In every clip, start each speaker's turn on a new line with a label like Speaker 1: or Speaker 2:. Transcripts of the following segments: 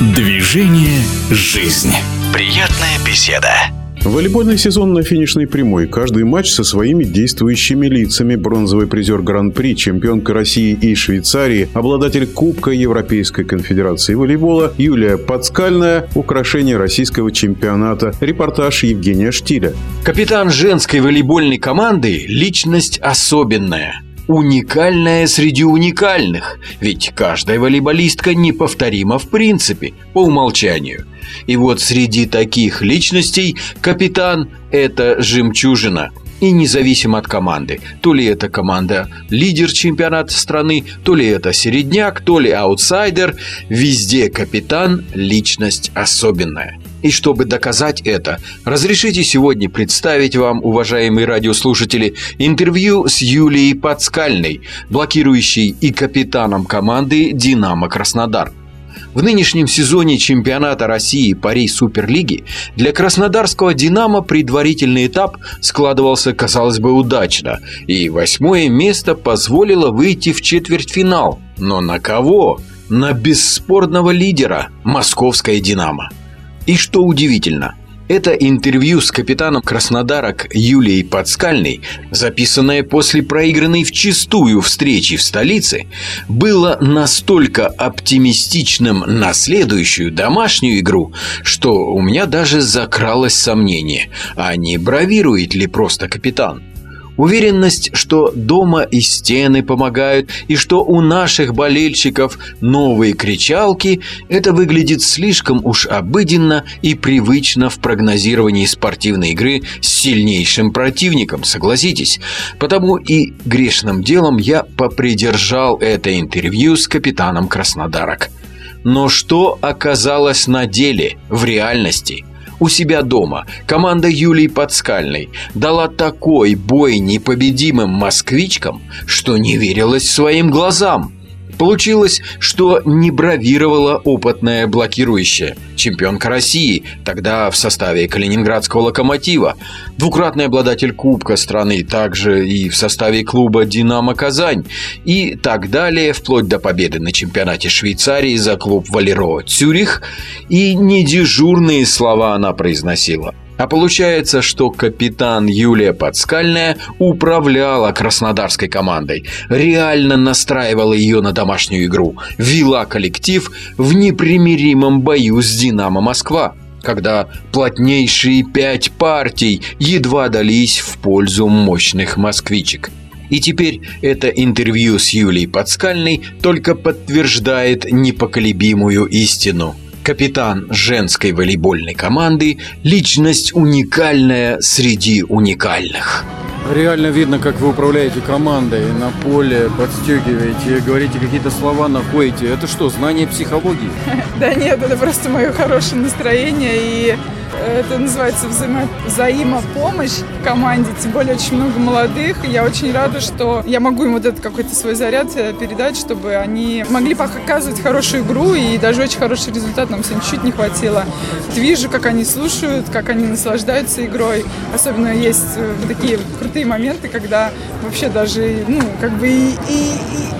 Speaker 1: Движение «Жизнь». Приятная беседа.
Speaker 2: Волейбольный сезон на финишной прямой. Каждый матч со своими действующими лицами. Бронзовый призер Гран-при, чемпионка России и Швейцарии, обладатель Кубка Европейской конфедерации волейбола Юлия Подскальная, украшение российского чемпионата. Репортаж Евгения Штиля.
Speaker 3: Капитан женской волейбольной команды – личность особенная – уникальная среди уникальных, ведь каждая волейболистка неповторима в принципе, по умолчанию. И вот среди таких личностей капитан – это жемчужина – и независимо от команды. То ли это команда лидер чемпионата страны, то ли это середняк, то ли аутсайдер. Везде капитан – личность особенная. И чтобы доказать это, разрешите сегодня представить вам, уважаемые радиослушатели, интервью с Юлией Подскальной, блокирующей и капитаном команды «Динамо Краснодар». В нынешнем сезоне чемпионата России Пари Суперлиги для краснодарского «Динамо» предварительный этап складывался, казалось бы, удачно, и восьмое место позволило выйти в четвертьфинал. Но на кого? На бесспорного лидера – московское «Динамо». И что удивительно, это интервью с капитаном Краснодарок Юлией Подскальной, записанное после проигранной вчистую встречи в столице, было настолько оптимистичным на следующую домашнюю игру, что у меня даже закралось сомнение, а не бравирует ли просто капитан. Уверенность, что дома и стены помогают, и что у наших болельщиков новые кричалки, это выглядит слишком уж обыденно и привычно в прогнозировании спортивной игры с сильнейшим противником, согласитесь. Потому и грешным делом я попридержал это интервью с капитаном Краснодарок. Но что оказалось на деле, в реальности – у себя дома команда Юлии Подскальной дала такой бой непобедимым москвичкам, что не верилось своим глазам. Получилось, что не бравировала опытная блокирующая, чемпионка России, тогда в составе Калининградского «Локомотива», двукратный обладатель Кубка страны, также и в составе клуба «Динамо Казань» и так далее, вплоть до победы на чемпионате Швейцарии за клуб «Валеро Цюрих», и недежурные слова она произносила. А получается, что капитан Юлия Подскальная управляла краснодарской командой, реально настраивала ее на домашнюю игру, вела коллектив в непримиримом бою с «Динамо Москва», когда плотнейшие пять партий едва дались в пользу мощных москвичек. И теперь это интервью с Юлией Подскальной только подтверждает непоколебимую истину – капитан женской волейбольной команды, личность уникальная среди уникальных.
Speaker 4: Реально видно, как вы управляете командой на поле, подстегиваете, говорите какие-то слова, находите. Это что, знание психологии?
Speaker 5: Да нет, это просто мое хорошее настроение и это называется взаимо взаимопомощь в команде, тем более очень много молодых. Я очень рада, что я могу им вот этот какой-то свой заряд э, передать, чтобы они могли показывать хорошую игру и даже очень хороший результат нам сегодня чуть не хватило. Вижу, как они слушают, как они наслаждаются игрой. Особенно есть э, такие крутые моменты, когда вообще даже, ну, как бы и, и,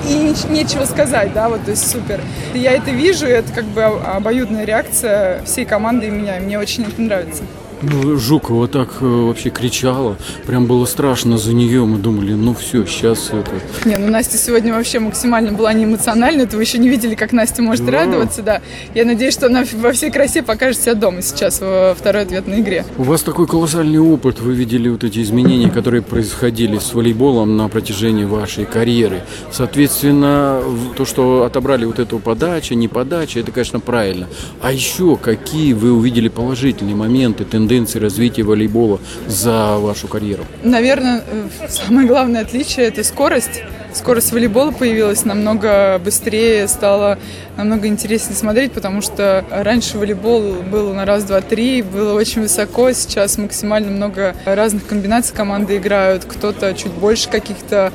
Speaker 5: и, и нечего сказать, да, вот, то есть супер. Я это вижу, и это как бы обоюдная реакция всей команды и меня, и мне очень это нравится. standards.
Speaker 4: Ну, Жукова так э, вообще кричала, прям было страшно за нее. Мы думали, ну все, сейчас это.
Speaker 5: Не, ну Настя сегодня вообще максимально была не эмоциональна. Это вы еще не видели, как Настя может да. радоваться, да. Я надеюсь, что она во всей красе покажет себя дома сейчас во второй ответной игре.
Speaker 4: У вас такой колоссальный опыт. Вы видели вот эти изменения, которые происходили с волейболом на протяжении вашей карьеры. Соответственно, то, что отобрали вот эту подачу, не подача, это, конечно, правильно. А еще какие вы увидели положительные моменты, тенденции? Тенденции развития волейбола за вашу карьеру?
Speaker 5: Наверное, э, самое главное отличие – это скорость скорость волейбола появилась намного быстрее, стало намного интереснее смотреть, потому что раньше волейбол был на раз, два, три, было очень высоко, сейчас максимально много разных комбинаций команды играют, кто-то чуть больше каких-то,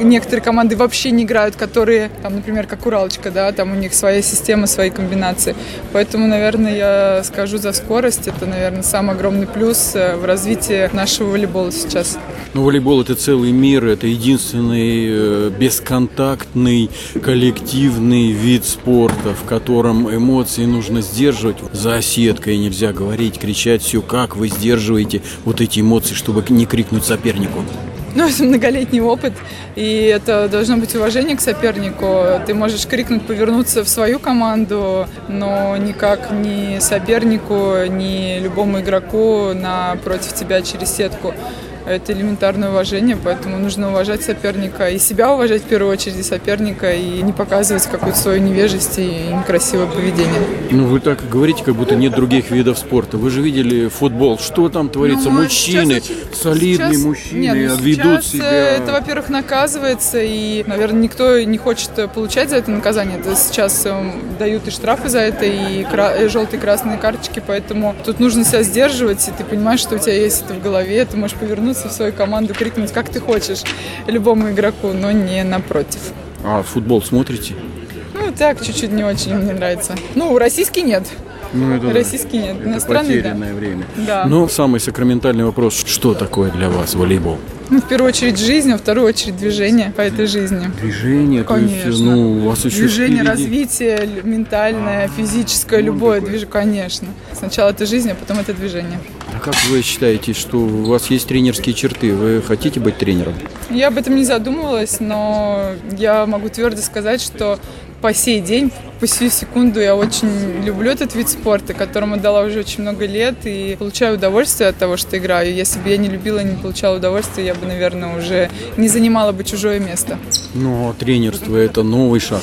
Speaker 5: некоторые команды вообще не играют, которые, там, например, как Уралочка, да, там у них своя система, свои комбинации. Поэтому, наверное, я скажу за скорость, это, наверное, самый огромный плюс э, в развитии нашего волейбола сейчас.
Speaker 4: Ну, волейбол – это целый мир, это единственный
Speaker 3: э, бесконтактный коллективный вид спорта, в котором эмоции нужно сдерживать. За сеткой нельзя говорить, кричать все, как вы сдерживаете вот эти эмоции, чтобы не крикнуть сопернику.
Speaker 5: Ну, это многолетний опыт, и это должно быть уважение к сопернику. Ты можешь крикнуть, повернуться в свою команду, но никак ни сопернику, ни любому игроку на против тебя через сетку это элементарное уважение, поэтому нужно уважать соперника и себя уважать в первую очередь и соперника и не показывать какую-то свою невежесть и некрасивое поведение.
Speaker 3: Ну вы так говорите, как будто нет других видов спорта. Вы же видели футбол, что там творится? Ну, Мужчины, сейчас, солидные сейчас, мужчины нет, ну, ведут себя.
Speaker 5: Это, во-первых, наказывается и, наверное, никто не хочет получать за это наказание. Это сейчас эм, дают и штрафы за это, и, кра- и желтые красные карточки, поэтому тут нужно себя сдерживать, и ты понимаешь, что у тебя есть это в голове, ты можешь повернуться вернуться в свою команду, крикнуть, как ты хочешь, любому игроку, но не напротив.
Speaker 3: А футбол смотрите?
Speaker 5: Ну, так, чуть-чуть не очень мне нравится. Ну, российский нет. Ну, это российский нет.
Speaker 3: Это Иностранный, потерянное
Speaker 5: да.
Speaker 3: время.
Speaker 5: Да.
Speaker 3: Но самый сакраментальный вопрос, что такое для вас волейбол?
Speaker 5: Ну, в первую очередь жизнь, а в вторую очередь движение по этой жизни.
Speaker 3: Движение,
Speaker 5: конечно.
Speaker 3: То есть, ну, у вас еще
Speaker 5: Движение,
Speaker 3: впереди...
Speaker 5: развитие, ментальное, физическое, ну, любое движение, конечно. Сначала это жизнь, а потом это движение.
Speaker 3: А как вы считаете, что у вас есть тренерские черты? Вы хотите быть тренером?
Speaker 5: Я об этом не задумывалась, но я могу твердо сказать, что по сей день, по сию секунду я очень люблю этот вид спорта, которому дала уже очень много лет и получаю удовольствие от того, что играю. Если бы я не любила не получала удовольствия, я бы, наверное, уже не занимала бы чужое место.
Speaker 3: Но тренерство – это новый шаг.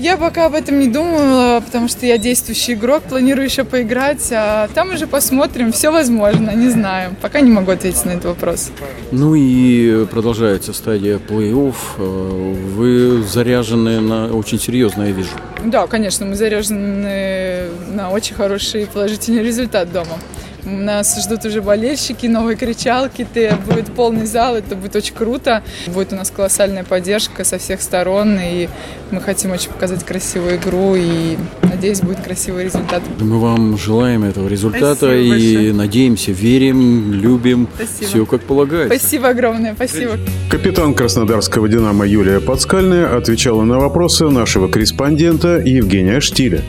Speaker 5: Я пока об этом не думала, потому что я действующий игрок, планирую еще поиграть, а там уже посмотрим, все возможно, не знаю. Пока не могу ответить на этот вопрос.
Speaker 3: Ну и продолжается стадия плей-офф. Вы заряжены на очень серьезно, я вижу.
Speaker 5: Да, конечно, мы заряжены на очень хороший положительный результат дома. Нас ждут уже болельщики, новые кричалки, ты, будет полный зал, это будет очень круто. Будет у нас колоссальная поддержка со всех сторон, и мы хотим очень показать красивую игру, и надеюсь, будет красивый результат.
Speaker 3: Мы вам желаем этого результата спасибо и большое. надеемся, верим, любим, спасибо. все как полагается.
Speaker 5: Спасибо огромное, спасибо.
Speaker 2: Капитан Краснодарского «Динамо» Юлия Подскальная отвечала на вопросы нашего корреспондента Евгения Штиля.